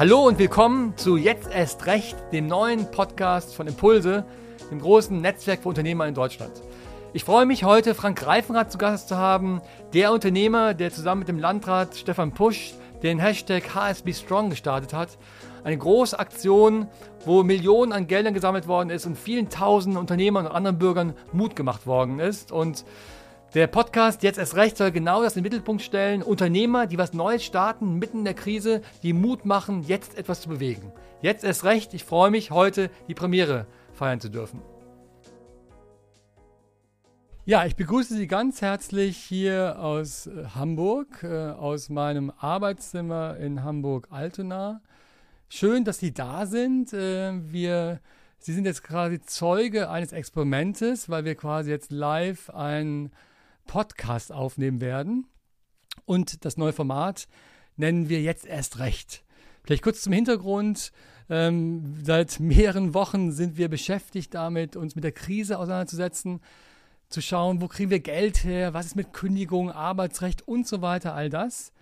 Hallo und willkommen zu Jetzt erst recht, dem neuen Podcast von Impulse, dem großen Netzwerk für Unternehmer in Deutschland. Ich freue mich heute, Frank Reifenrath zu Gast zu haben, der Unternehmer, der zusammen mit dem Landrat Stefan Pusch den Hashtag HSB Strong gestartet hat. Eine große Aktion, wo Millionen an Geldern gesammelt worden ist und vielen tausenden Unternehmern und anderen Bürgern Mut gemacht worden ist. Und der Podcast Jetzt erst recht soll genau das in den Mittelpunkt stellen. Unternehmer, die was Neues starten, mitten in der Krise, die Mut machen, jetzt etwas zu bewegen. Jetzt erst recht. Ich freue mich, heute die Premiere feiern zu dürfen. Ja, ich begrüße Sie ganz herzlich hier aus äh, Hamburg, äh, aus meinem Arbeitszimmer in Hamburg-Altona. Schön, dass Sie da sind. Äh, wir, Sie sind jetzt quasi Zeuge eines Experimentes, weil wir quasi jetzt live ein Podcast aufnehmen werden. Und das neue Format nennen wir jetzt erst recht. Vielleicht kurz zum Hintergrund. Ähm, seit mehreren Wochen sind wir beschäftigt damit, uns mit der Krise auseinanderzusetzen, zu schauen, wo kriegen wir Geld her, was ist mit Kündigung, Arbeitsrecht und so weiter, all das.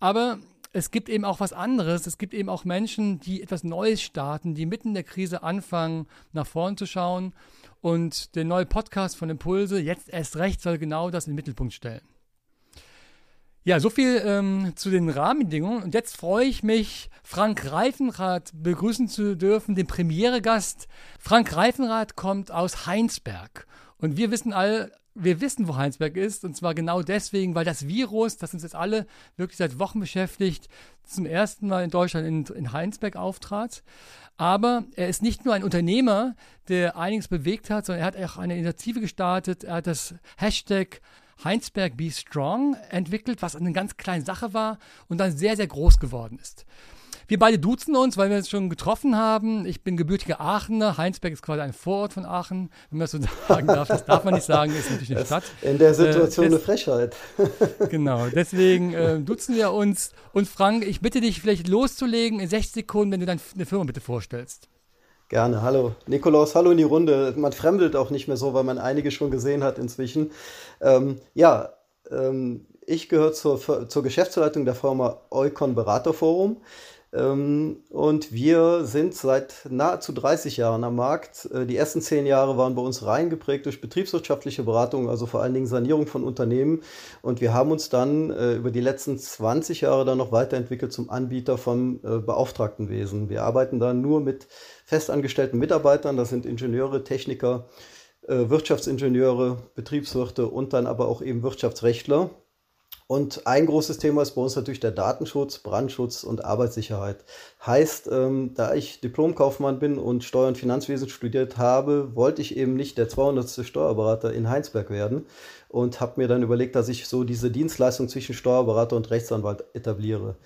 Aber es gibt eben auch was anderes. Es gibt eben auch Menschen, die etwas Neues starten, die mitten in der Krise anfangen, nach vorn zu schauen und der neue Podcast von Impulse, jetzt erst recht, soll genau das in den Mittelpunkt stellen. Ja, so viel ähm, zu den Rahmenbedingungen. Und jetzt freue ich mich, Frank Reifenrath begrüßen zu dürfen, den Premieregast. Frank Reifenrath kommt aus Heinsberg. Und wir wissen alle, wir wissen, wo Heinsberg ist, und zwar genau deswegen, weil das Virus, das uns jetzt alle wirklich seit Wochen beschäftigt, zum ersten Mal in Deutschland in, in Heinsberg auftrat. Aber er ist nicht nur ein Unternehmer, der einiges bewegt hat, sondern er hat auch eine Initiative gestartet. Er hat das Hashtag Heinsberg Be Strong entwickelt, was eine ganz kleine Sache war und dann sehr, sehr groß geworden ist. Wir beide duzen uns, weil wir uns schon getroffen haben. Ich bin gebürtiger Aachener. Heinsberg ist quasi ein Vorort von Aachen, wenn man das so sagen darf. Das darf man nicht sagen, ist natürlich eine Stadt. In der Situation äh, eine Frechheit. genau, deswegen äh, duzen wir uns. Und Frank, ich bitte dich vielleicht loszulegen in 60 Sekunden, wenn du deine Firma bitte vorstellst. Gerne, hallo. Nikolaus, hallo in die Runde. Man fremdelt auch nicht mehr so, weil man einige schon gesehen hat inzwischen. Ähm, ja, ähm, ich gehöre zur, zur Geschäftsleitung der Firma Eukon Beraterforum. Ähm, und wir sind seit nahezu 30 Jahren am Markt. Äh, die ersten zehn Jahre waren bei uns rein geprägt durch betriebswirtschaftliche Beratung, also vor allen Dingen Sanierung von Unternehmen. Und wir haben uns dann äh, über die letzten 20 Jahre dann noch weiterentwickelt zum Anbieter von äh, Beauftragtenwesen. Wir arbeiten da nur mit festangestellten Mitarbeitern, das sind Ingenieure, Techniker, Wirtschaftsingenieure, Betriebswirte und dann aber auch eben Wirtschaftsrechtler. Und ein großes Thema ist bei uns natürlich der Datenschutz, Brandschutz und Arbeitssicherheit. Heißt, ähm, da ich Diplomkaufmann bin und Steuer- und Finanzwesen studiert habe, wollte ich eben nicht der 200. Steuerberater in Heinsberg werden und habe mir dann überlegt, dass ich so diese Dienstleistung zwischen Steuerberater und Rechtsanwalt etabliere.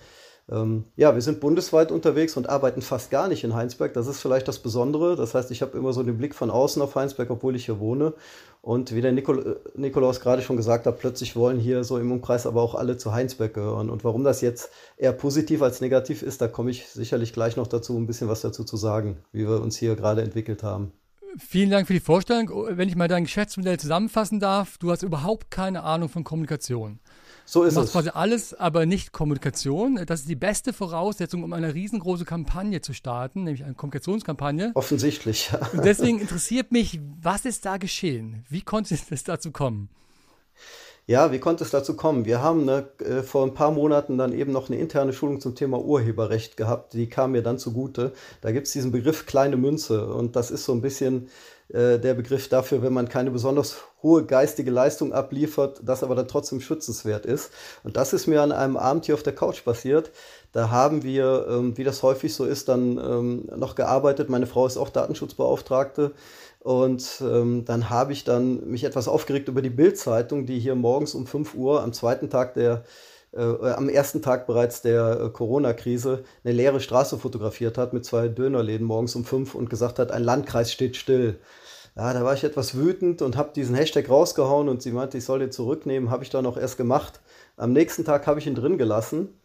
Ähm, ja, wir sind bundesweit unterwegs und arbeiten fast gar nicht in Heinsberg. Das ist vielleicht das Besondere. Das heißt, ich habe immer so den Blick von außen auf Heinsberg, obwohl ich hier wohne. Und wie der Nikol äh, Nikolaus gerade schon gesagt hat, plötzlich wollen hier so im Umkreis aber auch alle zu Heinsberg gehören. Und warum das jetzt eher positiv als negativ ist, da komme ich sicherlich gleich noch dazu, ein bisschen was dazu zu sagen, wie wir uns hier gerade entwickelt haben. Vielen Dank für die Vorstellung. Wenn ich mal dein Geschäftsmodell zusammenfassen darf, du hast überhaupt keine Ahnung von Kommunikation. So ist es. quasi alles, aber nicht Kommunikation. Das ist die beste Voraussetzung, um eine riesengroße Kampagne zu starten, nämlich eine Kommunikationskampagne. Offensichtlich. Ja. Und deswegen interessiert mich, was ist da geschehen? Wie konnte es dazu kommen? Ja, wie konnte es dazu kommen? Wir haben ne, äh, vor ein paar Monaten dann eben noch eine interne Schulung zum Thema Urheberrecht gehabt. Die kam mir dann zugute. Da gibt es diesen Begriff kleine Münze und das ist so ein bisschen äh, der Begriff dafür, wenn man keine besonders hohe geistige Leistung abliefert, das aber dann trotzdem schützenswert ist. Und das ist mir an einem Abend hier auf der Couch passiert. Da haben wir, ähm, wie das häufig so ist, dann ähm, noch gearbeitet. Meine Frau ist auch Datenschutzbeauftragte. Und ähm, dann habe ich dann mich etwas aufgeregt über die Bildzeitung, die hier morgens um 5 Uhr am zweiten Tag der äh, am ersten Tag bereits der äh, Corona-Krise eine leere Straße fotografiert hat mit zwei Dönerläden morgens um fünf und gesagt hat, ein Landkreis steht still. Ja, da war ich etwas wütend und habe diesen Hashtag rausgehauen und sie meinte, ich soll den zurücknehmen, habe ich dann auch erst gemacht. Am nächsten Tag habe ich ihn drin gelassen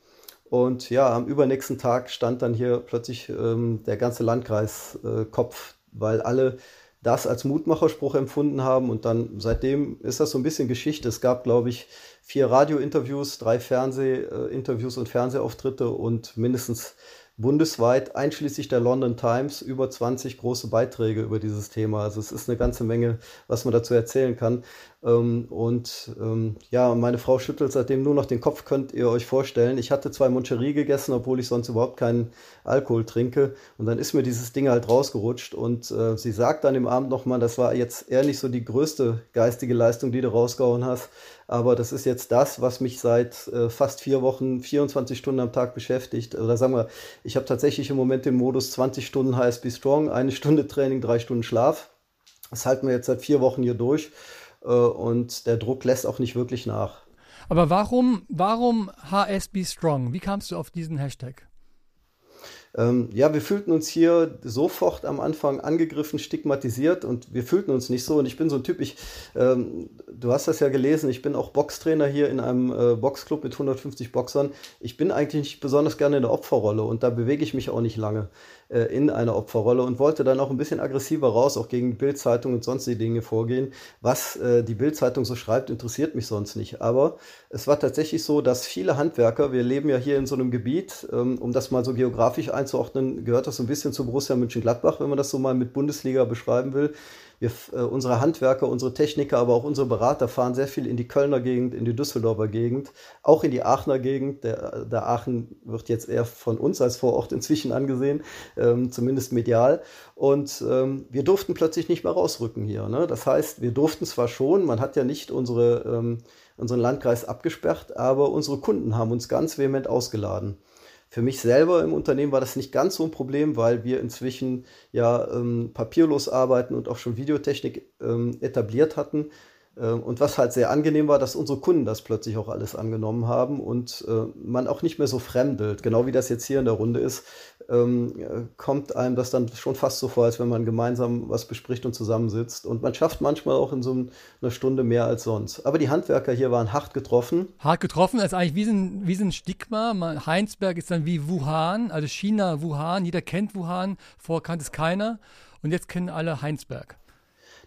und ja, am übernächsten Tag stand dann hier plötzlich ähm, der ganze Landkreis äh, Kopf, weil alle das als Mutmacherspruch empfunden haben. Und dann seitdem ist das so ein bisschen Geschichte. Es gab, glaube ich, vier Radiointerviews, drei Fernsehinterviews und Fernsehauftritte und mindestens bundesweit, einschließlich der London Times, über 20 große Beiträge über dieses Thema. Also es ist eine ganze Menge, was man dazu erzählen kann. Ähm, und ähm, ja, meine Frau schüttelt seitdem nur noch den Kopf, könnt ihr euch vorstellen. Ich hatte zwei Moncherie gegessen, obwohl ich sonst überhaupt keinen Alkohol trinke. Und dann ist mir dieses Ding halt rausgerutscht. Und äh, sie sagt dann im Abend nochmal, das war jetzt eher nicht so die größte geistige Leistung, die du rausgehauen hast. Aber das ist jetzt das, was mich seit äh, fast vier Wochen, 24 Stunden am Tag beschäftigt. Oder sagen wir, ich habe tatsächlich im Moment den Modus 20 Stunden HSB Strong, eine Stunde Training, drei Stunden Schlaf. Das halten wir jetzt seit vier Wochen hier durch. Äh, und der Druck lässt auch nicht wirklich nach. Aber warum, warum HSB Strong? Wie kamst du auf diesen Hashtag? Ähm, ja, wir fühlten uns hier sofort am Anfang angegriffen, stigmatisiert und wir fühlten uns nicht so. Und ich bin so ein Typ, ich, ähm, du hast das ja gelesen, ich bin auch Boxtrainer hier in einem äh, Boxclub mit 150 Boxern. Ich bin eigentlich nicht besonders gerne in der Opferrolle und da bewege ich mich auch nicht lange in einer Opferrolle und wollte dann auch ein bisschen aggressiver raus, auch gegen Bildzeitung und sonstige Dinge vorgehen. Was äh, die Bildzeitung so schreibt, interessiert mich sonst nicht. Aber es war tatsächlich so, dass viele Handwerker, wir leben ja hier in so einem Gebiet, ähm, um das mal so geografisch einzuordnen, gehört das so ein bisschen zu Borussia Mönchengladbach, wenn man das so mal mit Bundesliga beschreiben will. Wir, äh, unsere Handwerker, unsere Techniker, aber auch unsere Berater fahren sehr viel in die Kölner Gegend, in die Düsseldorfer Gegend, auch in die Aachener Gegend. Der, der Aachen wird jetzt eher von uns als Vorort inzwischen angesehen, ähm, zumindest medial. Und ähm, wir durften plötzlich nicht mehr rausrücken hier. Ne? Das heißt, wir durften zwar schon, man hat ja nicht unsere, ähm, unseren Landkreis abgesperrt, aber unsere Kunden haben uns ganz vehement ausgeladen. Für mich selber im Unternehmen war das nicht ganz so ein Problem, weil wir inzwischen ja ähm, papierlos arbeiten und auch schon Videotechnik ähm, etabliert hatten. Ähm, und was halt sehr angenehm war, dass unsere Kunden das plötzlich auch alles angenommen haben und äh, man auch nicht mehr so fremdelt. Genau wie das jetzt hier in der Runde ist, ähm, äh, kommt einem das dann schon fast so vor, als wenn man gemeinsam was bespricht und zusammensitzt. Und man schafft manchmal auch in so einer Stunde mehr als sonst. Aber die Handwerker hier waren hart getroffen. Hart getroffen ist eigentlich wie ein, wie ein Stigma. Heinsberg ist dann wie Wuhan, also China, Wuhan. Jeder kennt Wuhan, vorher kannte es keiner. Und jetzt kennen alle Heinsberg.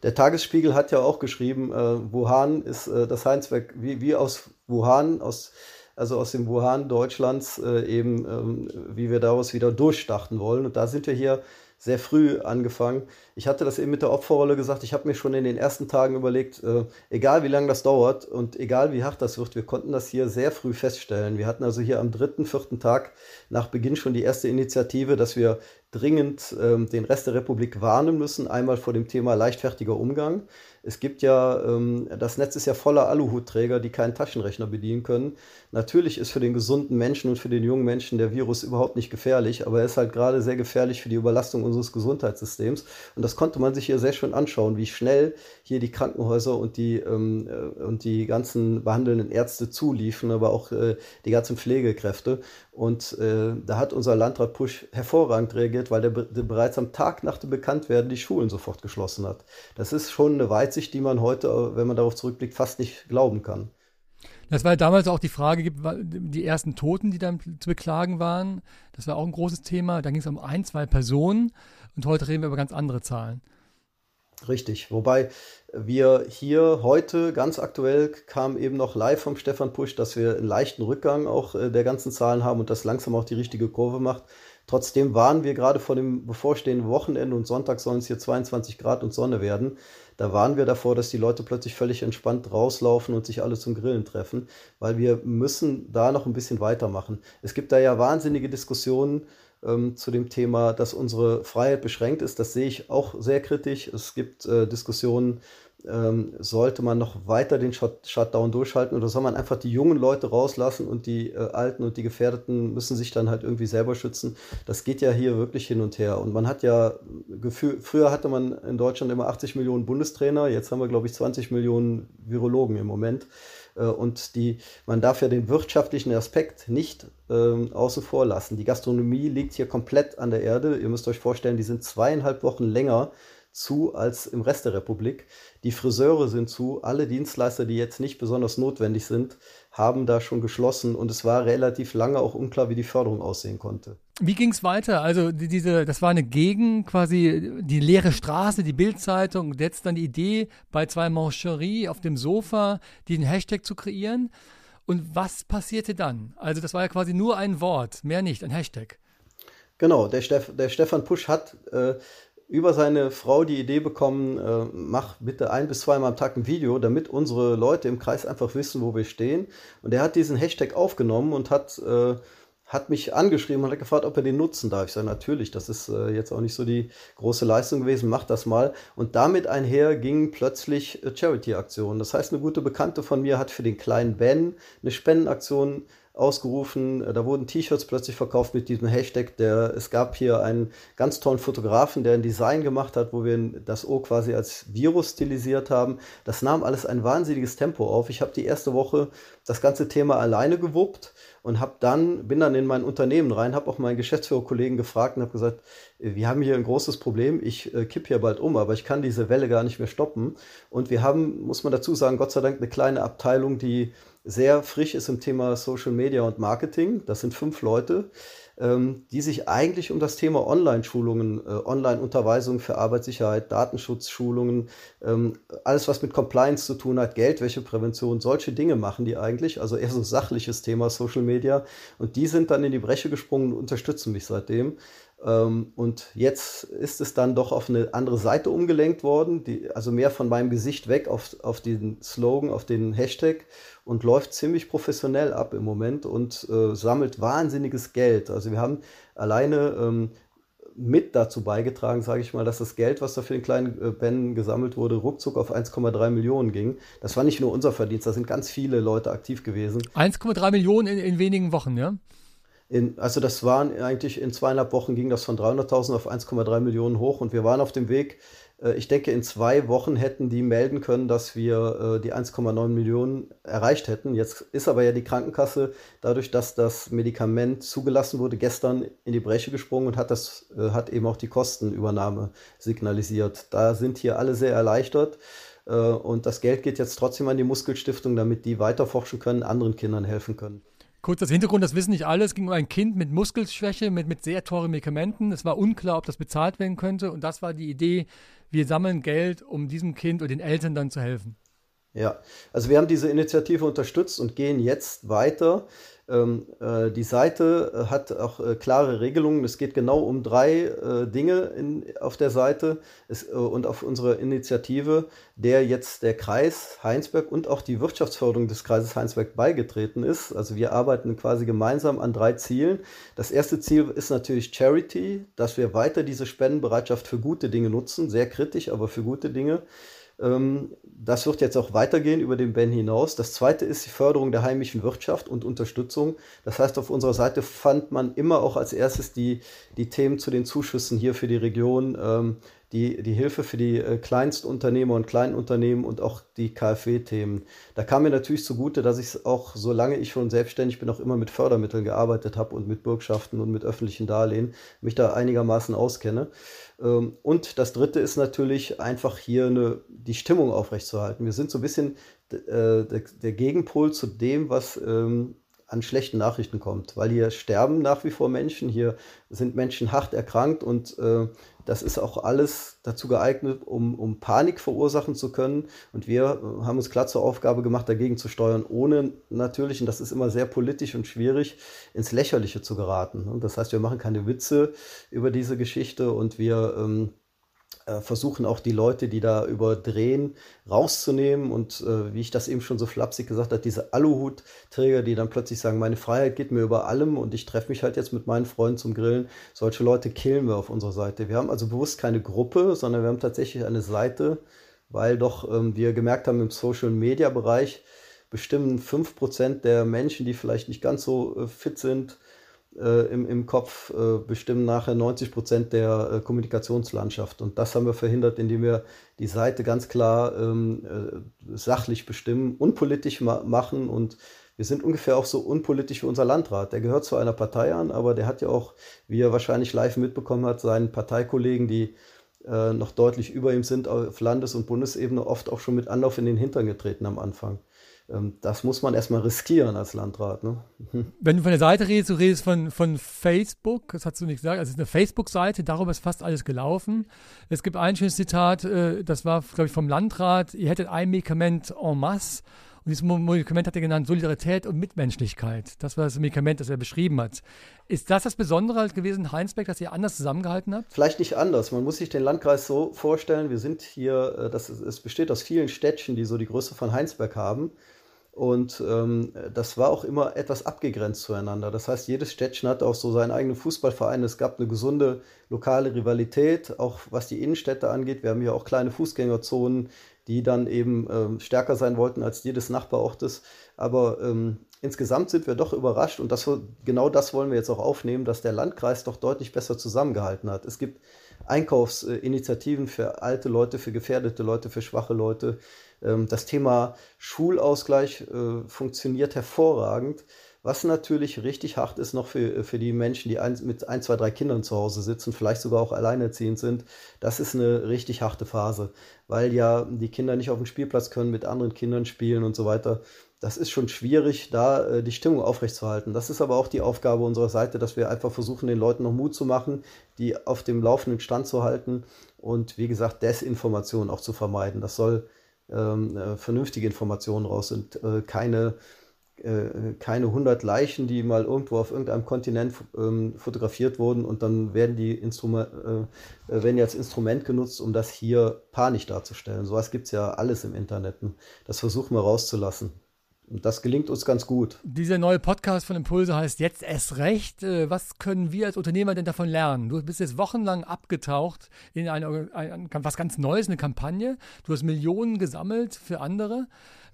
Der Tagesspiegel hat ja auch geschrieben, äh, Wuhan ist äh, das Heinzwerk, wie, wie aus Wuhan, aus, also aus dem Wuhan Deutschlands, äh, eben, ähm, wie wir daraus wieder durchstarten wollen. Und da sind wir hier sehr früh angefangen. Ich hatte das eben mit der Opferrolle gesagt. Ich habe mir schon in den ersten Tagen überlegt, äh, egal wie lange das dauert und egal wie hart das wird, wir konnten das hier sehr früh feststellen. Wir hatten also hier am dritten, vierten Tag nach Beginn schon die erste Initiative, dass wir dringend ähm, den Rest der Republik warnen müssen. Einmal vor dem Thema leichtfertiger Umgang. Es gibt ja, ähm, das Netz ist ja voller Aluhutträger, die keinen Taschenrechner bedienen können. Natürlich ist für den gesunden Menschen und für den jungen Menschen der Virus überhaupt nicht gefährlich, aber er ist halt gerade sehr gefährlich für die Überlastung unseres Gesundheitssystems. Und das konnte man sich hier sehr schön anschauen, wie schnell hier die Krankenhäuser und die, ähm, äh, und die ganzen behandelnden Ärzte zuliefen, aber auch äh, die ganzen Pflegekräfte. Und äh, da hat unser Landrat Pusch hervorragend reagiert, weil der, der, bereits am Tag nach dem Bekanntwerden die Schulen sofort geschlossen hat. Das ist schon eine Weitsicht, die man heute, wenn man darauf zurückblickt, fast nicht glauben kann. Das war damals auch die Frage, die ersten Toten, die dann zu beklagen waren. Das war auch ein großes Thema. Da ging es um ein, zwei Personen. Und heute reden wir über ganz andere Zahlen. Richtig, wobei wir hier heute ganz aktuell kam eben noch live vom Stefan Pusch, dass wir einen leichten Rückgang auch äh, der ganzen Zahlen haben und das langsam auch die richtige Kurve macht. Trotzdem waren wir gerade vor dem bevorstehenden Wochenende und Sonntag sollen es hier 22 Grad und Sonne werden. Da waren wir davor, dass die Leute plötzlich völlig entspannt rauslaufen und sich alle zum Grillen treffen, weil wir müssen da noch ein bisschen weitermachen. Es gibt da ja wahnsinnige Diskussionen ähm, zu dem Thema, dass unsere Freiheit beschränkt ist. Das sehe ich auch sehr kritisch. Es gibt äh, Diskussionen, ähm, sollte man noch weiter den Shut Shutdown durchhalten oder soll man einfach die jungen Leute rauslassen und die äh, Alten und die Gefährdeten müssen sich dann halt irgendwie selber schützen. Das geht ja hier wirklich hin und her. Und man hat ja früher hatte man in Deutschland immer 80 Millionen Bundestrainer, jetzt haben wir, glaube ich, 20 Millionen Virologen im Moment. Äh, und die, man darf ja den wirtschaftlichen Aspekt nicht ähm, außen vor lassen. Die Gastronomie liegt hier komplett an der Erde. Ihr müsst euch vorstellen, die sind zweieinhalb Wochen länger zu als im Rest der Republik. Die Friseure sind zu. Alle Dienstleister, die jetzt nicht besonders notwendig sind, haben da schon geschlossen und es war relativ lange auch unklar, wie die Förderung aussehen konnte. Wie ging es weiter? Also diese, das war eine Gegend, quasi die leere Straße, die Bildzeitung, jetzt dann die Idee, bei zwei Mancherie auf dem Sofa den Hashtag zu kreieren. Und was passierte dann? Also das war ja quasi nur ein Wort, mehr nicht, ein Hashtag. Genau, der, Steff, der Stefan Pusch hat äh, über seine Frau die Idee bekommen, äh, mach bitte ein bis zweimal am Tag ein Video, damit unsere Leute im Kreis einfach wissen, wo wir stehen. Und er hat diesen Hashtag aufgenommen und hat, äh, hat mich angeschrieben und hat gefragt, ob er den nutzen darf. Ich sage, natürlich, das ist äh, jetzt auch nicht so die große Leistung gewesen, mach das mal. Und damit einher ging plötzlich äh, Charity-Aktionen. Das heißt, eine gute Bekannte von mir hat für den kleinen Ben eine Spendenaktion ausgerufen. Da wurden T-Shirts plötzlich verkauft mit diesem Hashtag. Der, es gab hier einen ganz tollen Fotografen, der ein Design gemacht hat, wo wir das O quasi als Virus stilisiert haben. Das nahm alles ein wahnsinniges Tempo auf. Ich habe die erste Woche das ganze Thema alleine gewuppt und habe dann bin dann in mein Unternehmen rein, habe auch meinen Geschäftsführerkollegen gefragt und habe gesagt, wir haben hier ein großes Problem, ich äh, kipp hier bald um, aber ich kann diese Welle gar nicht mehr stoppen und wir haben, muss man dazu sagen, Gott sei Dank eine kleine Abteilung, die sehr frisch ist im Thema Social Media und Marketing. Das sind fünf Leute, die sich eigentlich um das Thema Online-Schulungen, äh, Online-Unterweisung für Arbeitssicherheit, Datenschutzschulungen, ähm, alles was mit Compliance zu tun hat, Geldwäscheprävention, solche Dinge machen die eigentlich. Also eher so sachliches Thema Social Media. Und die sind dann in die Breche gesprungen und unterstützen mich seitdem. Ähm, und jetzt ist es dann doch auf eine andere Seite umgelenkt worden, die, also mehr von meinem Gesicht weg auf, auf den Slogan, auf den Hashtag und läuft ziemlich professionell ab im Moment und äh, sammelt wahnsinniges Geld. Also wir haben alleine ähm, mit dazu beigetragen, sage ich mal, dass das Geld, was da für den kleinen äh, Ben gesammelt wurde, ruckzuck auf 1,3 Millionen ging. Das war nicht nur unser Verdienst, da sind ganz viele Leute aktiv gewesen. 1,3 Millionen in, in wenigen Wochen, ja? In, also das waren eigentlich in zweieinhalb Wochen ging das von 300.000 auf 1,3 Millionen hoch und wir waren auf dem Weg. Äh, ich denke, in zwei Wochen hätten die melden können, dass wir äh, die 1,9 Millionen erreicht hätten. Jetzt ist aber ja die Krankenkasse dadurch, dass das Medikament zugelassen wurde, gestern in die Breche gesprungen und hat das äh, hat eben auch die Kostenübernahme signalisiert. Da sind hier alle sehr erleichtert. Und das Geld geht jetzt trotzdem an die Muskelstiftung, damit die weiter forschen können, anderen Kindern helfen können. Kurz das Hintergrund, das wissen nicht alle. Es ging um ein Kind mit Muskelschwäche, mit, mit sehr teuren Medikamenten. Es war unklar, ob das bezahlt werden könnte. Und das war die Idee, wir sammeln Geld, um diesem Kind und den Eltern dann zu helfen. Ja, also wir haben diese Initiative unterstützt und gehen jetzt weiter die Seite äh, hat auch äh, klare Regelungen. Es geht genau um drei äh, Dinge in, auf der Seite es, äh, und auf unsere Initiative, der jetzt der Kreis Heinsberg und auch die Wirtschaftsförderung des Kreises Heinsberg beigetreten ist. Also wir arbeiten quasi gemeinsam an drei Zielen. Das erste Ziel ist natürlich Charity, dass wir weiter diese Spendenbereitschaft für gute Dinge nutzen, sehr kritisch, aber für gute Dinge. Ähm, das wird jetzt auch weitergehen über den Ben hinaus. Das zweite ist die Förderung der heimischen Wirtschaft und Unterstützung. Das heißt, auf unserer Seite fand man immer auch als erstes die, die Themen zu den Zuschüssen hier für die Region, ähm, die, die Hilfe für die äh, Kleinstunternehmer und Kleinunternehmen und auch die KfW-Themen. Da kam mir natürlich zugute, dass ich auch, solange ich schon selbstständig bin, auch immer mit Fördermitteln gearbeitet habe und mit Bürgschaften und mit öffentlichen Darlehen, mich da einigermaßen auskenne. Ähm, und das Dritte ist natürlich einfach hier eine, die Stimmung aufrechtzuerhalten. Wir sind so ein bisschen äh, der, Gegenpol zu dem, was ähm, an schlechten Nachrichten kommt, weil hier sterben nach wie vor Menschen, hier sind Menschen hart erkrankt und äh, das ist auch alles dazu geeignet, um, um Panik verursachen zu können. Und wir äh, haben uns klar zur Aufgabe gemacht, dagegen zu steuern, ohne natürlich, und das ist immer sehr politisch und schwierig, ins Lächerliche zu geraten. Und das heißt, wir machen keine Witze über diese Geschichte und wir ähm, äh, versuchen auch die Leute, die da überdrehen, rauszunehmen und äh, wie ich das eben schon so flapsig gesagt habe, diese Aluhutträger, die dann plötzlich sagen, meine Freiheit geht mir über allem und ich treffe mich halt jetzt mit meinen Freunden zum Grillen. Solche Leute killen wir auf unserer Seite. Wir haben also bewusst keine Gruppe, sondern wir haben tatsächlich eine Seite, weil doch ähm, wir gemerkt haben im Social-Media-Bereich bestimmen 5% der Menschen, die vielleicht nicht ganz so äh, fit sind, äh, im, im Kopf äh, bestimmen nachher 90 Prozent der äh, Kommunikationslandschaft. Und das haben wir verhindert, indem wir die Seite ganz klar ähm, äh, sachlich bestimmen, unpolitisch ma machen und wir sind ungefähr auch so unpolitisch wie unser Landrat. Der gehört zu einer Partei an, aber der hat ja auch, wie er wahrscheinlich live mitbekommen hat, seinen Parteikollegen, die äh, noch deutlich über ihm sind auf Landes- und Bundesebene, oft auch schon mit Anlauf in den Hintern getreten am Anfang. Ähm, das muss man erstmal riskieren als Landrat. Ne? Wenn du von der Seite redest, du redest von, von Facebook, das hast du nicht gesagt, also es ist eine Facebook-Seite, darüber ist fast alles gelaufen. Es gibt ein schönes Zitat, äh, das war, glaube ich, vom Landrat, ihr hättet ein Medikament en masse Und dieses Medikament hat er genannt Solidarität und Mitmenschlichkeit. Das war das Medikament, das er beschrieben hat. Ist das das Besondere halt gewesen in Heinsberg, dass ihr anders zusammengehalten habt? Vielleicht nicht anders. Man muss sich den Landkreis so vorstellen, wir sind hier, äh, das es besteht aus vielen Städtchen, die so die Größe von Heinsberg haben. Und ähm, das war auch immer etwas abgegrenzt zueinander. Das heißt, jedes Städtchen hatte auch so seinen eigenen Fußballverein. Es gab eine gesunde lokale Rivalität, auch was die Innenstädte angeht. Wir haben hier auch kleine Fußgängerzonen, die dann eben ähm, stärker sein wollten als die des Nachbarortes. Aber ähm, insgesamt sind wir doch überrascht und das, genau das wollen wir jetzt auch aufnehmen, dass der Landkreis doch deutlich besser zusammengehalten hat. Es gibt Einkaufsinitiativen für alte Leute, für gefährdete Leute, für schwache Leute. Ähm, das Thema Schulausgleich äh, funktioniert hervorragend. Was natürlich richtig hart ist noch für, für die Menschen, die ein, mit ein, zwei, drei Kindern zu Hause sitzen, vielleicht sogar auch alleinerziehend sind, das ist eine richtig harte Phase, weil ja die Kinder nicht auf dem Spielplatz können, mit anderen Kindern spielen und so weiter. Das ist schon schwierig, da äh, die Stimmung aufrechtzuerhalten. Das ist aber auch die Aufgabe unserer Seite, dass wir einfach versuchen, den Leuten noch Mut zu machen, die auf dem laufenden Stand zu halten und wie gesagt, Desinformation auch zu vermeiden. Das soll ähm, äh, vernünftige Informationen raus sind, äh, keine äh, keine 100 Leichen, die mal irgendwo auf irgendeinem Kontinent ähm, fotografiert wurden und dann werden die Instrument, äh, äh, werden als Instrument genutzt, um das hier panisch darzustellen. Sowas gibt es ja alles im Internet. Das versuchen wir rauszulassen. Und das gelingt uns ganz gut. Dieser neue Podcast von Impulse heißt jetzt erst recht. Äh, was können wir als Unternehmer denn davon lernen? Du bist jetzt wochenlang abgetaucht in eine, ein, was ganz Neues, eine Kampagne. Du hast Millionen gesammelt für andere.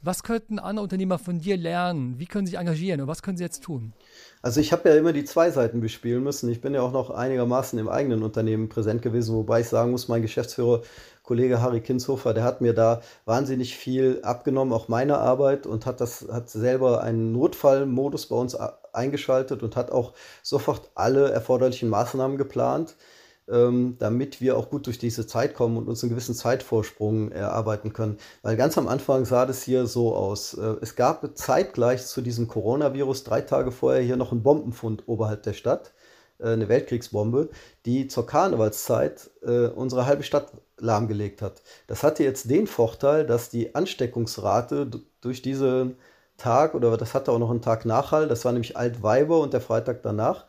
Was könnten andere Unternehmer von dir lernen? Wie können sie sich engagieren und was können sie jetzt tun? Also ich habe ja immer die zwei Seiten bespielen müssen. Ich bin ja auch noch einigermaßen im eigenen Unternehmen präsent gewesen, wobei ich sagen muss, mein Geschäftsführer Kollege Harry Kinshofer, der hat mir da wahnsinnig viel abgenommen, auch meine Arbeit und hat das, hat selber einen Notfallmodus bei uns eingeschaltet und hat auch sofort alle erforderlichen Maßnahmen geplant, ähm, damit wir auch gut durch diese Zeit kommen und uns einen gewissen Zeitvorsprung erarbeiten können. Weil ganz am Anfang sah das hier so aus. Äh, es gab zeitgleich zu diesem Coronavirus drei Tage vorher hier noch einen Bombenfund oberhalb der Stadt äh, eine Weltkriegsbombe, die zur Karnevalszeit äh, unsere halbe Stadt lahmgelegt hat. Das hatte jetzt den Vorteil, dass die Ansteckungsrate durch diesen Tag, oder das hatte auch noch einen Tag Nachhall, das war nämlich Altweiber und der Freitag danach,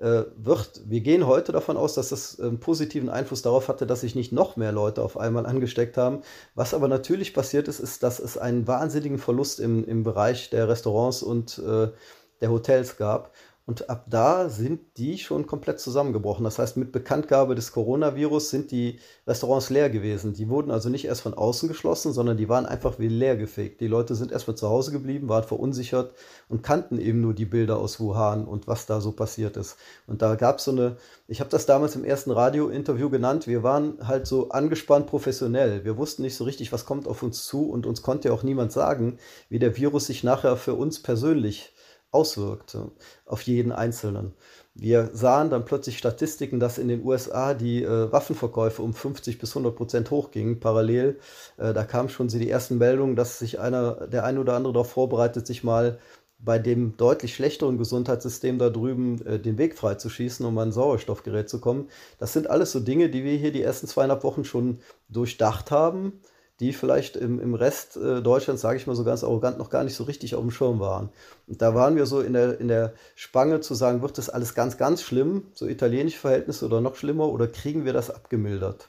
wird, wir gehen heute davon aus, dass das einen positiven Einfluss darauf hatte, dass sich nicht noch mehr Leute auf einmal angesteckt haben. Was aber natürlich passiert ist, ist, dass es einen wahnsinnigen Verlust im, im Bereich der Restaurants und äh, der Hotels gab. Und ab da sind die schon komplett zusammengebrochen. Das heißt, mit Bekanntgabe des Coronavirus sind die Restaurants leer gewesen. Die wurden also nicht erst von außen geschlossen, sondern die waren einfach wie leer gefegt. Die Leute sind erstmal zu Hause geblieben, waren verunsichert und kannten eben nur die Bilder aus Wuhan und was da so passiert ist. Und da gab es so eine, ich habe das damals im ersten Radio-Interview genannt, wir waren halt so angespannt professionell. Wir wussten nicht so richtig, was kommt auf uns zu und uns konnte auch niemand sagen, wie der Virus sich nachher für uns persönlich auswirkte auf jeden Einzelnen. Wir sahen dann plötzlich Statistiken, dass in den USA die äh, Waffenverkäufe um 50 bis 100 Prozent hochgingen, parallel. Äh, da kamen schon die ersten Meldungen, dass sich einer, der ein oder andere darauf vorbereitet, sich mal bei dem deutlich schlechteren Gesundheitssystem da drüben äh, den Weg freizuschießen, um an ein Sauerstoffgerät zu kommen. Das sind alles so Dinge, die wir hier die ersten zweieinhalb Wochen schon durchdacht haben die vielleicht im, im Rest äh, Deutschlands, sage ich mal so ganz arrogant, noch gar nicht so richtig auf dem Schirm waren. Und da waren wir so in der, in der Spange zu sagen, wird das alles ganz, ganz schlimm, so italienische Verhältnisse oder noch schlimmer, oder kriegen wir das abgemildert?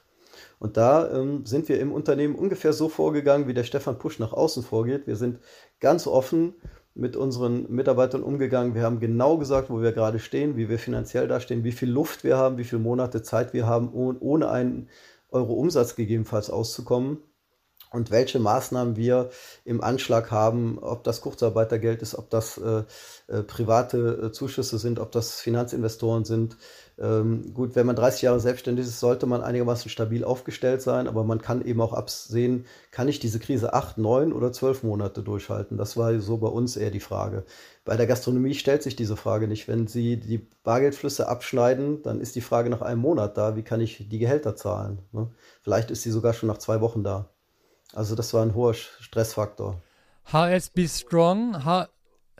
Und da ähm, sind wir im Unternehmen ungefähr so vorgegangen, wie der Stefan Pusch nach außen vorgeht. Wir sind ganz offen mit unseren Mitarbeitern umgegangen. Wir haben genau gesagt, wo wir gerade stehen, wie wir finanziell dastehen, wie viel Luft wir haben, wie viele Monate Zeit wir haben, ohne einen Euro Umsatz gegebenenfalls auszukommen und welche Maßnahmen wir im Anschlag haben, ob das Kurzarbeitergeld ist, ob das äh, äh, private äh, Zuschüsse sind, ob das Finanzinvestoren sind. Ähm, gut, wenn man 30 Jahre selbstständig ist, sollte man einigermaßen stabil aufgestellt sein, aber man kann eben auch absehen, kann ich diese Krise acht, neun oder zwölf Monate durchhalten? Das war so bei uns eher die Frage. Bei der Gastronomie stellt sich diese Frage nicht. Wenn Sie die Bargeldflüsse abschneiden, dann ist die Frage nach einem Monat da, wie kann ich die Gehälter zahlen? Ne? Vielleicht ist sie sogar schon nach zwei Wochen da. Also das war ein hoher Stressfaktor. HSB Strong, H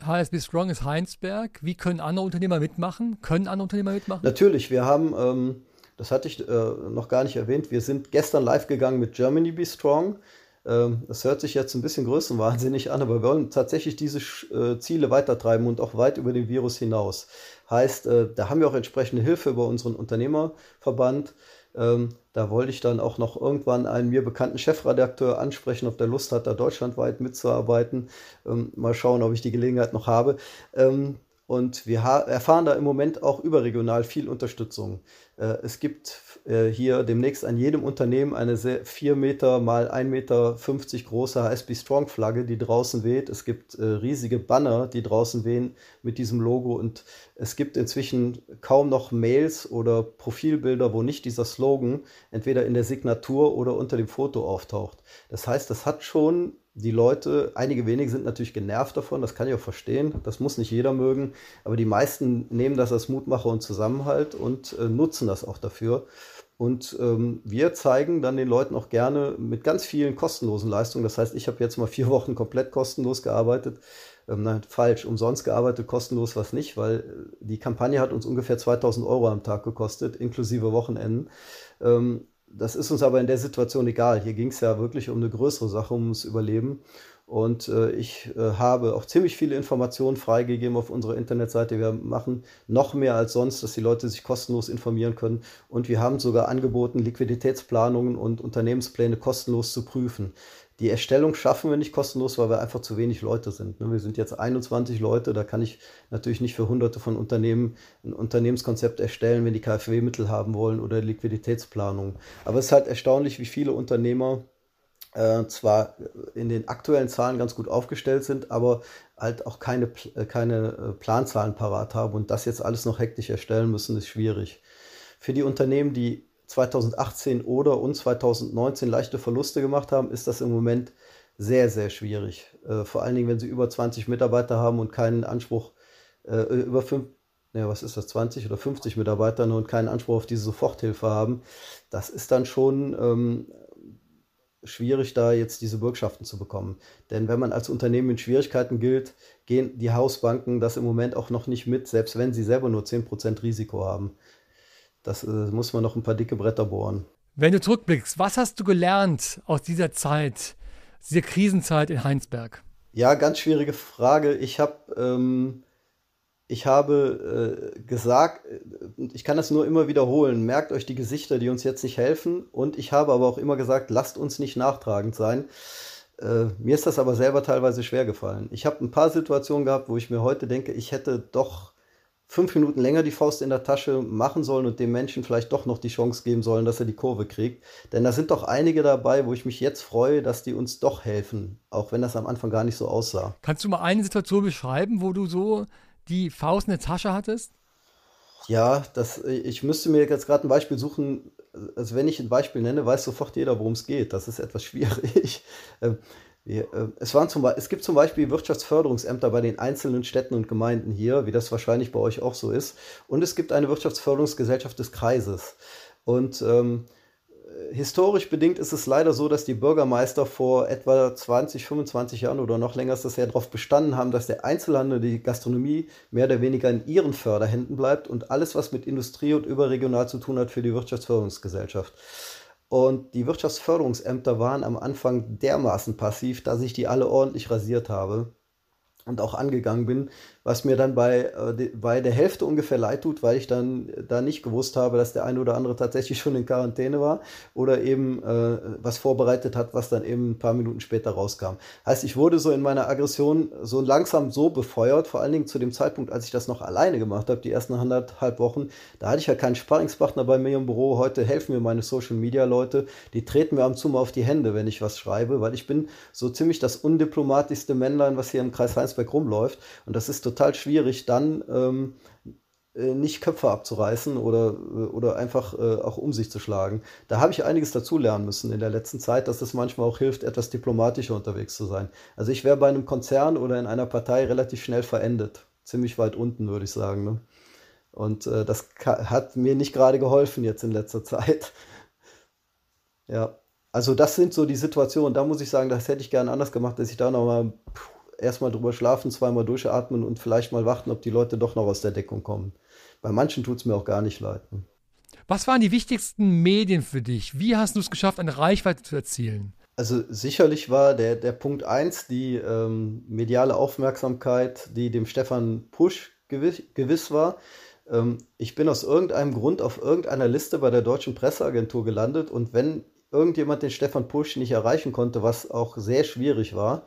HSB Strong ist Heinsberg. Wie können andere Unternehmer mitmachen? Können andere Unternehmer mitmachen? Natürlich, wir haben, ähm, das hatte ich äh, noch gar nicht erwähnt, wir sind gestern live gegangen mit Germany Be Strong. Ähm, das hört sich jetzt ein bisschen größenwahnsinnig an, aber wir wollen tatsächlich diese äh, Ziele weitertreiben und auch weit über den Virus hinaus. Heißt, äh, da haben wir auch entsprechende Hilfe über unseren Unternehmerverband. Ähm, da wollte ich dann auch noch irgendwann einen mir bekannten Chefredakteur ansprechen, ob der Lust hat, da deutschlandweit mitzuarbeiten. Ähm, mal schauen, ob ich die Gelegenheit noch habe. Und wir erfahren da im Moment auch überregional viel Unterstützung. Äh, es gibt hier demnächst an jedem Unternehmen eine 4 Meter mal 1,50 Meter große HSB Strong Flagge, die draußen weht. Es gibt äh, riesige Banner, die draußen wehen mit diesem Logo. Und es gibt inzwischen kaum noch Mails oder Profilbilder, wo nicht dieser Slogan entweder in der Signatur oder unter dem Foto auftaucht. Das heißt, das hat schon die Leute, einige wenige sind natürlich genervt davon, das kann ich auch verstehen, das muss nicht jeder mögen, aber die meisten nehmen das als Mutmacher und Zusammenhalt und äh, nutzen das auch dafür. Und ähm, wir zeigen dann den Leuten auch gerne mit ganz vielen kostenlosen Leistungen. Das heißt, ich habe jetzt mal vier Wochen komplett kostenlos gearbeitet. Ähm, nein, falsch, umsonst gearbeitet, kostenlos was nicht, weil äh, die Kampagne hat uns ungefähr 2000 Euro am Tag gekostet, inklusive Wochenenden. Ähm, das ist uns aber in der Situation egal. Hier ging es ja wirklich um eine größere Sache, ums Überleben. Und äh, ich äh, habe auch ziemlich viele Informationen freigegeben auf unserer Internetseite. Wir machen noch mehr als sonst, dass die Leute sich kostenlos informieren können. Und wir haben sogar angeboten, Liquiditätsplanungen und Unternehmenspläne kostenlos zu prüfen. Die Erstellung schaffen wir nicht kostenlos, weil wir einfach zu wenig Leute sind. Ne? Wir sind jetzt 21 Leute, da kann ich natürlich nicht für hunderte von Unternehmen ein Unternehmenskonzept erstellen, wenn die KfW-Mittel haben wollen oder Liquiditätsplanung. Aber es ist halt erstaunlich, wie viele Unternehmer äh, zwar in den aktuellen Zahlen ganz gut aufgestellt sind, aber halt auch keine, äh, keine äh, Planzahlen parat haben und das jetzt alles noch hektisch erstellen müssen, ist schwierig. Für die Unternehmen, die 2018 oder und 2019 leichte Verluste gemacht haben, ist das im Moment sehr, sehr schwierig. Äh, vor allen Dingen, wenn sie über 20 Mitarbeiter haben und keinen Anspruch, äh, über 5, ja, was ist das, 20 oder 50 Mitarbeiter und keinen Anspruch auf diese Soforthilfe haben. Das ist dann schon ähm, schwierig, da jetzt diese Bürgschaften zu bekommen. Denn wenn man als Unternehmen in Schwierigkeiten gilt, gehen die Hausbanken das im Moment auch noch nicht mit, selbst wenn sie selber nur 10% Risiko haben. Das äh, muss man noch ein paar dicke Bretter bohren. Wenn du zurückblickst, was hast du gelernt aus dieser Zeit, dieser Krisenzeit in Heinsberg? Ja, ganz schwierige Frage. Ich habe ähm, ich habe äh, gesagt, äh, ich kann das nur immer wiederholen, merkt euch die Gesichter, die uns jetzt nicht helfen. Und ich habe aber auch immer gesagt, lasst uns nicht nachtragend sein. Äh, mir ist das aber selber teilweise schwer gefallen. Ich habe ein paar Situationen gehabt, wo ich mir heute denke, ich hätte doch fünf Minuten länger die Faust in der Tasche machen sollen und dem Menschen vielleicht doch noch die Chance geben sollen, dass er die Kurve kriegt. Denn da sind doch einige dabei, wo ich mich jetzt freue, dass die uns doch helfen, auch wenn das am Anfang gar nicht so aussah. Kannst du mal eine Situation beschreiben, wo du so die Faust in der Tasche hattest? Ja, das, ich müsste mir jetzt gerade ein Beispiel suchen. Also wenn ich ein Beispiel nenne, weiß sofort jeder, worum es geht. Das ist etwas schwierig. Ähm, äh, es, waren zum, es gibt zum Beispiel Wirtschaftsförderungsämter bei den einzelnen Städten und Gemeinden hier, wie das wahrscheinlich bei euch auch so ist. Und es gibt eine Wirtschaftsförderungsgesellschaft des Kreises. Und ähm, historisch bedingt ist es leider so, dass die Bürgermeister vor etwa 20, 25 Jahren oder noch länger ist das ja darauf bestanden haben, dass der Einzelhandel, die Gastronomie mehr oder weniger in ihren Förderhänden bleibt und alles, was mit Industrie und überregional zu tun hat, für die Wirtschaftsförderungsgesellschaft. Und die Wirtschaftsförderungsämter waren am Anfang dermaßen passiv, dass ich die alle ordentlich rasiert habe und auch angegangen bin, was mir dann bei, äh, bei der Hälfte ungefähr leid tut, weil ich dann da nicht gewusst habe, dass der eine oder andere tatsächlich schon in Quarantäne war oder eben äh, was vorbereitet hat, was dann eben ein paar Minuten später rauskam. Heißt, ich wurde so in meiner Aggression so langsam so befeuert, vor allen Dingen zu dem Zeitpunkt, als ich das noch alleine gemacht habe, die ersten anderthalb Wochen, da hatte ich ja keinen Sparringspartner bei mir im Büro. Heute helfen mir meine Social Media Leute, die treten mir am zu mal auf die Hände, wenn ich was schreibe, weil ich bin so ziemlich das undiplomatischste Männlein, was hier im Kreis Heinsberg rumläuft und das ist total schwierig, dann ähm, äh, nicht Köpfe abzureißen oder, äh, oder einfach äh, auch um sich zu schlagen. Da habe ich einiges dazulernen müssen in der letzten Zeit, dass es manchmal auch hilft, etwas diplomatischer unterwegs zu sein. Also ich wäre bei einem Konzern oder in einer Partei relativ schnell verendet. Ziemlich weit unten, würde ich sagen. Ne? Und äh, das hat mir nicht gerade geholfen jetzt in letzter Zeit. ja, also das sind so die Situationen. Da muss ich sagen, das hätte ich gerne anders gemacht, dass ich da nochmal erstmal drüber schlafen, zweimal durchatmen und vielleicht mal warten, ob die Leute doch noch aus der Deckung kommen. Bei manchen tut es mir auch gar nicht leid. Ne? Was waren die wichtigsten Medien für dich? Wie hast du es geschafft, eine Reichweite zu erzielen? Also sicherlich war der, der Punkt 1 die ähm, mediale Aufmerksamkeit, die dem Stefan Pusch gewiss, gewiss war. Ähm, ich bin aus irgendeinem Grund auf irgendeiner Liste bei der Deutschen Presseagentur gelandet und wenn irgendjemand den Stefan Pusch nicht erreichen konnte, was auch sehr schwierig war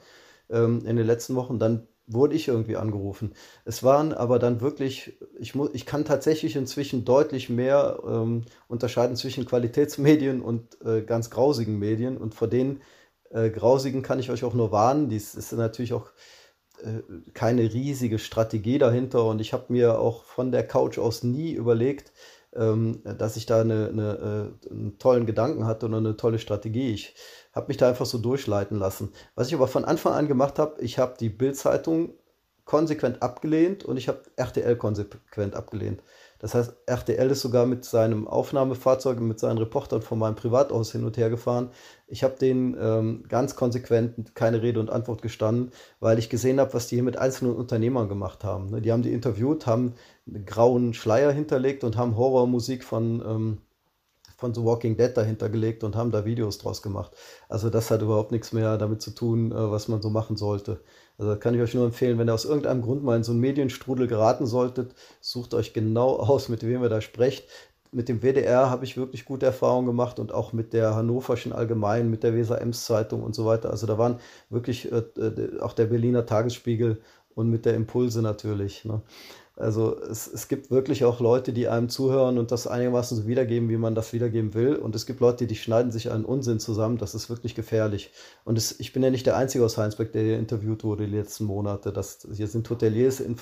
ähm, in den letzten Wochen, dann wurde ich irgendwie angerufen. Es waren aber dann wirklich, ich, muss, ich kann tatsächlich inzwischen deutlich mehr ähm, unterscheiden zwischen Qualitätsmedien und äh, ganz grausigen Medien. Und vor den äh, grausigen kann ich euch auch nur warnen. Dies ist natürlich auch äh, keine riesige Strategie dahinter. Und ich habe mir auch von der Couch aus nie überlegt, ähm, dass ich da eine, eine, äh, einen tollen Gedanken hatte oder eine tolle Strategie. Ich habe mich da einfach so durchleiten lassen. Was ich aber von Anfang an gemacht habe, ich habe die Bild-Zeitung konsequent abgelehnt und ich habe RTL konsequent abgelehnt. Das heißt, RTL ist sogar mit seinem Aufnahmefahrzeug, mit seinen Reportern von meinem Privathaus hin und her gefahren. Ich habe denen ähm, ganz konsequent keine Rede und Antwort gestanden, weil ich gesehen habe, was die hier mit einzelnen Unternehmern gemacht haben. Ne, die haben die interviewt, haben einen grauen Schleier hinterlegt und haben Horrormusik von ähm, von The Walking Dead dahinter gelegt und haben da Videos draus gemacht. Also das hat überhaupt nichts mehr damit zu tun, äh, was man so machen sollte. Also kann ich euch nur empfehlen, wenn ihr aus irgendeinem Grund mal in so einen Medienstrudel geraten solltet, sucht euch genau aus, mit wem ihr da sprecht. Mit dem WDR habe ich wirklich gute Erfahrungen gemacht und auch mit der Hannoverschen Allgemeinen, mit der Weser Ems Zeitung und so weiter. Also da waren wirklich äh auch der Berliner Tagesspiegel und mit der Impulse natürlich. Ne? Also es, es gibt wirklich auch Leute, die einem zuhören und das einigermaßen so wiedergeben, wie man das wiedergeben will. Und es gibt Leute, die schneiden sich einen Unsinn zusammen. Das ist wirklich gefährlich. Und es, ich bin ja nicht der Einzige aus Heinsberg, der hier interviewt wurde die letzten Monate. Das, hier sind Hoteliers in,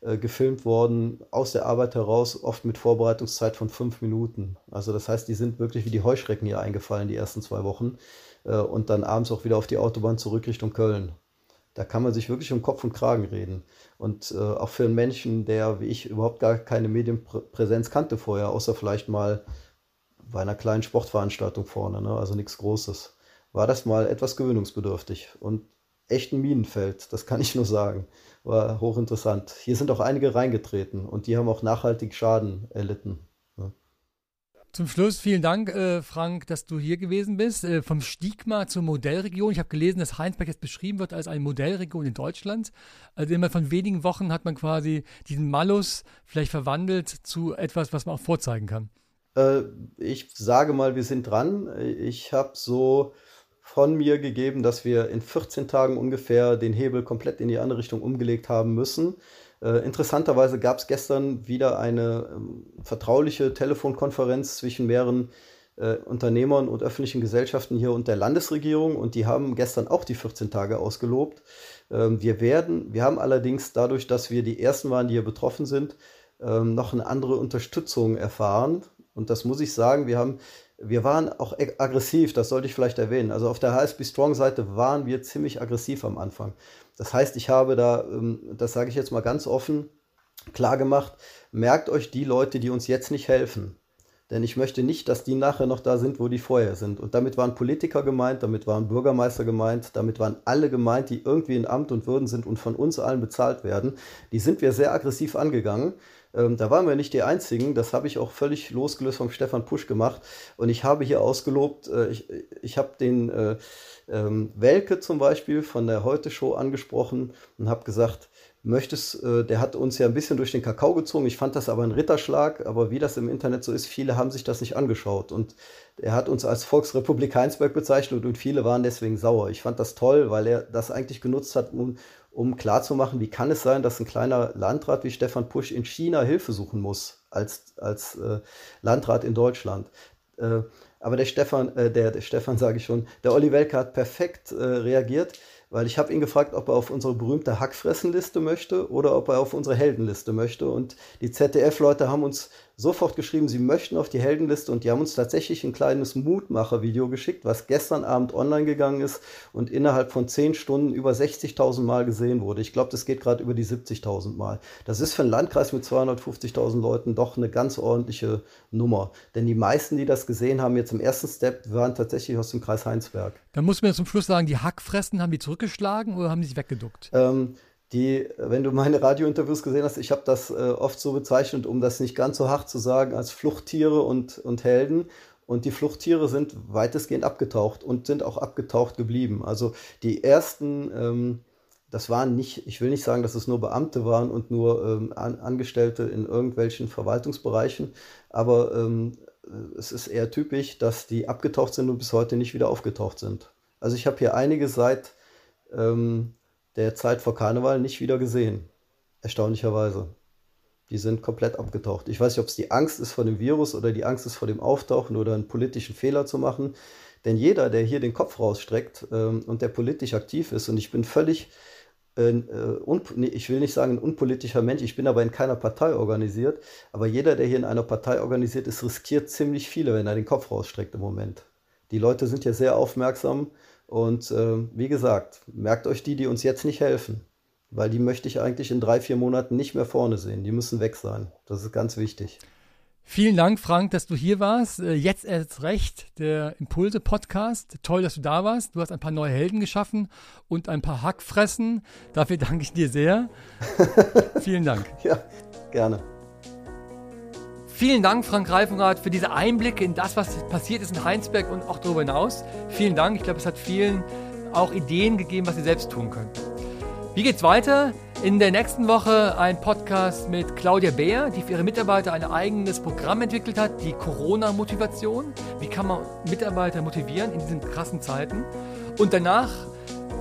äh, gefilmt worden, aus der Arbeit heraus, oft mit Vorbereitungszeit von fünf Minuten. Also das heißt, die sind wirklich wie die Heuschrecken hier eingefallen die ersten zwei Wochen. Äh, und dann abends auch wieder auf die Autobahn zurück Richtung Köln. Da kann man sich wirklich um Kopf und Kragen reden. Und äh, auch für einen Menschen, der wie ich überhaupt gar keine Medienpräsenz kannte vorher, außer vielleicht mal bei einer kleinen Sportveranstaltung vorne, ne? also nichts Großes, war das mal etwas gewöhnungsbedürftig und echt ein Minenfeld, das kann ich nur sagen. War hochinteressant. Hier sind auch einige reingetreten und die haben auch nachhaltig Schaden erlitten. Zum Schluss vielen Dank, äh, Frank, dass du hier gewesen bist. Äh, vom Stigma zur Modellregion. Ich habe gelesen, dass Heinsberg jetzt beschrieben wird als eine Modellregion in Deutschland. Also immer von wenigen Wochen hat man quasi diesen Malus vielleicht verwandelt zu etwas, was man auch vorzeigen kann. Äh, ich sage mal, wir sind dran. Ich habe so von mir gegeben, dass wir in 14 Tagen ungefähr den Hebel komplett in die andere Richtung umgelegt haben müssen. Äh, interessanterweise gab es gestern wieder eine ähm, vertrauliche Telefonkonferenz zwischen mehreren äh, Unternehmern und öffentlichen Gesellschaften hier und der Landesregierung und die haben gestern auch die 14 Tage ausgelobt. Ähm, wir werden, wir haben allerdings dadurch, dass wir die ersten waren, die hier betroffen sind, ähm, noch eine andere Unterstützung erfahren. Und das muss ich sagen, wir haben wir waren auch aggressiv, das sollte ich vielleicht erwähnen. Also auf der HSB Strong Seite waren wir ziemlich aggressiv am Anfang. Das heißt, ich habe da, ähm, das sage ich jetzt mal ganz offen, klar gemacht, merkt euch die Leute, die uns jetzt nicht helfen. Denn ich möchte nicht, dass die nachher noch da sind, wo die vorher sind. Und damit waren Politiker gemeint, damit waren Bürgermeister gemeint, damit waren alle gemeint, die irgendwie in Amt und Würden sind und von uns allen bezahlt werden. Die sind wir sehr aggressiv angegangen. Ähm, da waren wir nicht die Einzigen. Das habe ich auch völlig losgelöst vom Stefan Pusch gemacht. Und ich habe hier ausgelobt, äh, ich, ich habe den äh, ähm, Welke zum Beispiel von der Heute-Show angesprochen und habe gesagt, möchtest, äh, der hat uns ja ein bisschen durch den Kakao gezogen. Ich fand das aber ein Ritterschlag, aber wie das im Internet so ist, viele haben sich das nicht angeschaut. Und er hat uns als Volksrepublik Heinsberg bezeichnet und viele waren deswegen sauer. Ich fand das toll, weil er das eigentlich genutzt hat, um, um klarzumachen, wie kann es sein, dass ein kleiner Landrat wie Stefan Pusch in China Hilfe suchen muss als, als äh, Landrat in Deutschland. Äh, aber der Stefan, äh, der, der Stefan sage ich schon, der Olli Welke hat perfekt äh, reagiert weil ich habe ihn gefragt, ob er auf unsere berühmte Hackfressenliste möchte oder ob er auf unsere Heldenliste möchte. Und die ZDF-Leute haben uns sofort geschrieben, sie möchten auf die Heldenliste und die haben uns tatsächlich ein kleines Mutmacher-Video geschickt, was gestern Abend online gegangen ist und innerhalb von zehn Stunden über 60.000 Mal gesehen wurde. Ich glaube, das geht gerade über die 70.000 Mal. Das ist für einen Landkreis mit 250.000 Leuten doch eine ganz ordentliche Nummer. Denn die meisten, die das gesehen haben, jetzt im ersten Step, waren tatsächlich aus dem Kreis Heinsberg. Da muss man zum Schluss sagen, die Hackfressen haben die zurückgeschlagen oder haben die sich weggeduckt? Ähm, die, wenn du meine Radiointerviews gesehen hast, ich habe das äh, oft so bezeichnet, um das nicht ganz so hart zu sagen, als Fluchttiere und, und Helden. und die Fluchttiere sind weitestgehend abgetaucht und sind auch abgetaucht geblieben. Also die ersten, ähm, das waren nicht, ich will nicht sagen, dass es nur Beamte waren und nur ähm, An Angestellte in irgendwelchen Verwaltungsbereichen, aber ähm, es ist eher typisch, dass die abgetaucht sind und bis heute nicht wieder aufgetaucht sind. Also ich habe hier einige seit ähm, der Zeit vor Karneval nicht wieder gesehen. Erstaunlicherweise. Die sind komplett abgetaucht. Ich weiß nicht, ob es die Angst ist vor dem Virus oder die Angst ist vor dem Auftauchen oder einen politischen Fehler zu machen. Denn jeder, der hier den Kopf rausstreckt ähm, und der politisch aktiv ist, und ich bin völlig, äh, äh ich will nicht sagen ein unpolitischer Mensch, ich bin aber in keiner Partei organisiert, aber jeder, der hier in einer Partei organisiert ist, riskiert ziemlich viele, wenn er den Kopf rausstreckt im Moment. Die Leute sind ja sehr aufmerksam und äh, wie gesagt, merkt euch die, die uns jetzt nicht helfen weil die möchte ich eigentlich in drei, vier Monaten nicht mehr vorne sehen. Die müssen weg sein. Das ist ganz wichtig. Vielen Dank, Frank, dass du hier warst. Äh, jetzt erst recht, der Impulse-Podcast. Toll, dass du da warst. Du hast ein paar neue Helden geschaffen und ein paar Hackfressen. Dafür danke ich dir sehr. Vielen Dank. Ja, gerne. Vielen Dank, Frank Reifenrath, für diese Einblicke in das, was passiert ist in Heinsberg und auch darüber hinaus. Vielen Dank. Ich glaube, es hat vielen auch Ideen gegeben, was sie selbst tun können. Wie geht's weiter? In der nächsten Woche ein Podcast mit Claudia Beer, die für ihre Mitarbeiter ein eigenes Programm entwickelt hat, die Corona-Motivation. Wie kann man Mitarbeiter motivieren in diesen krassen Zeiten? Und danach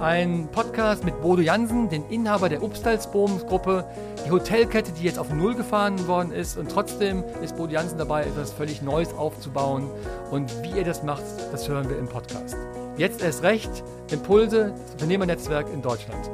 ein Podcast mit Bodo Jansen, den Inhaber der Upstalsboom-Gruppe, die Hotelkette, die jetzt auf Null gefahren worden ist. Und trotzdem ist Bodo Jansen dabei, etwas völlig Neues aufzubauen. Und wie er das macht, das hören wir im Podcast. Jetzt erst recht, Impulse, das Unternehmernetzwerk in Deutschland.